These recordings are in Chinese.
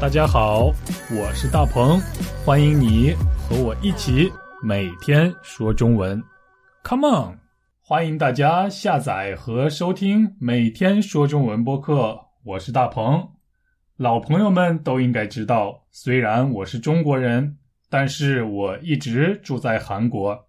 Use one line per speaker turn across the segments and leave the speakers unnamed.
大家好，我是大鹏，欢迎你和我一起每天说中文。Come on，欢迎大家下载和收听每天说中文播客。我是大鹏，老朋友们都应该知道，虽然我是中国人，但是我一直住在韩国，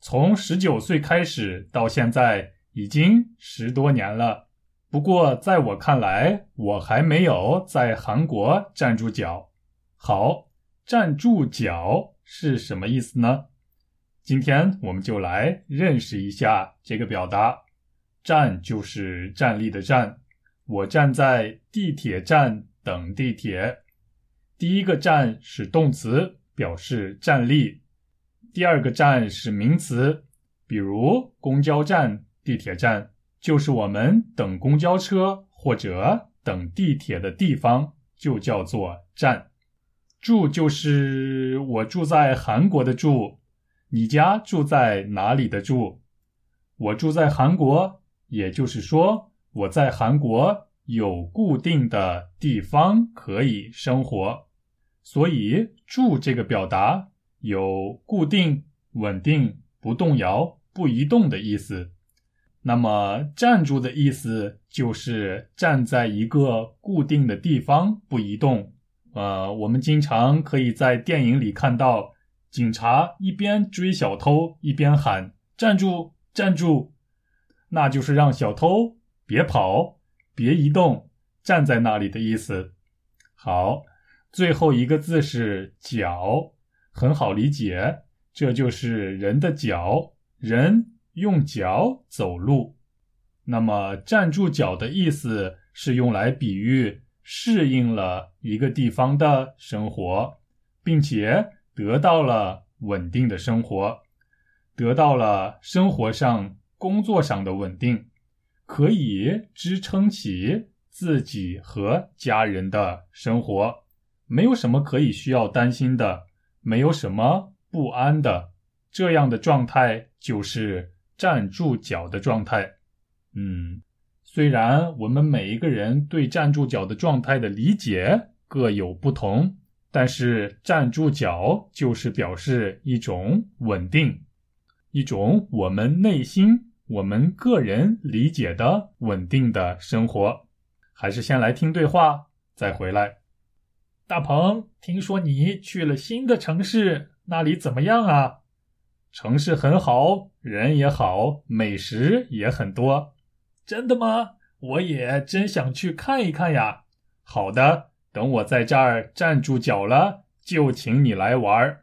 从十九岁开始到现在已经十多年了。不过，在我看来，我还没有在韩国站住脚。好，站住脚是什么意思呢？今天我们就来认识一下这个表达。站就是站立的站，我站在地铁站等地铁。第一个站是动词，表示站立；第二个站是名词，比如公交站、地铁站。就是我们等公交车或者等地铁的地方，就叫做站。住就是我住在韩国的住，你家住在哪里的住？我住在韩国，也就是说我在韩国有固定的地方可以生活，所以住这个表达有固定、稳定、不动摇、不移动的意思。那么站住的意思就是站在一个固定的地方不移动。呃，我们经常可以在电影里看到警察一边追小偷一边喊“站住，站住”，那就是让小偷别跑、别移动，站在那里的意思。好，最后一个字是“脚”，很好理解，这就是人的脚，人。用脚走路，那么站住脚的意思是用来比喻适应了一个地方的生活，并且得到了稳定的生活，得到了生活上、工作上的稳定，可以支撑起自己和家人的生活，没有什么可以需要担心的，没有什么不安的，这样的状态就是。站住脚的状态，嗯，虽然我们每一个人对站住脚的状态的理解各有不同，但是站住脚就是表示一种稳定，一种我们内心、我们个人理解的稳定的生活。还是先来听对话，再回来。大鹏，听说你去了新的城市，那里怎么样啊？城市很好，人也好，美食也很多。真的吗？我也真想去看一看呀。好的，等我在这儿站住脚了，就请你来玩。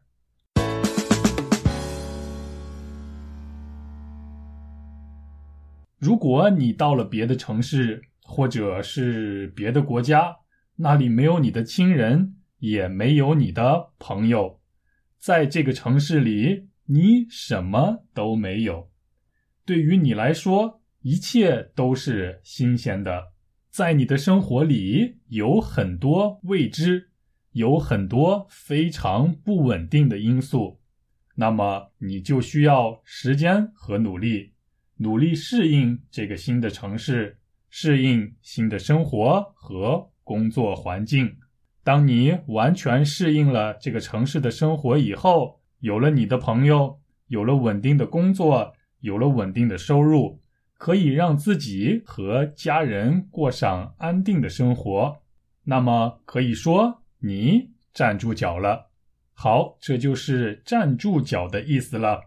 如果你到了别的城市，或者是别的国家，那里没有你的亲人，也没有你的朋友，在这个城市里。你什么都没有，对于你来说，一切都是新鲜的。在你的生活里，有很多未知，有很多非常不稳定的因素。那么，你就需要时间和努力，努力适应这个新的城市，适应新的生活和工作环境。当你完全适应了这个城市的生活以后，有了你的朋友，有了稳定的工作，有了稳定的收入，可以让自己和家人过上安定的生活。那么可以说你站住脚了。好，这就是站住脚的意思了。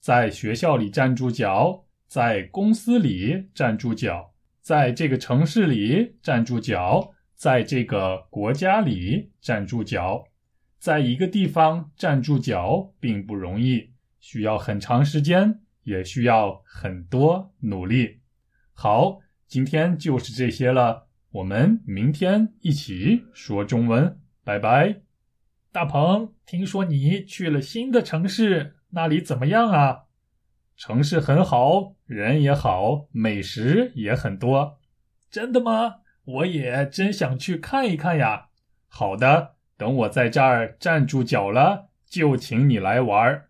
在学校里站住脚，在公司里站住脚，在这个城市里站住脚，在这个国家里站住脚。在一个地方站住脚并不容易，需要很长时间，也需要很多努力。好，今天就是这些了，我们明天一起说中文，拜拜。大鹏，听说你去了新的城市，那里怎么样啊？城市很好，人也好，美食也很多。真的吗？我也真想去看一看呀。好的。等我在这儿站住脚了，就请你来玩儿。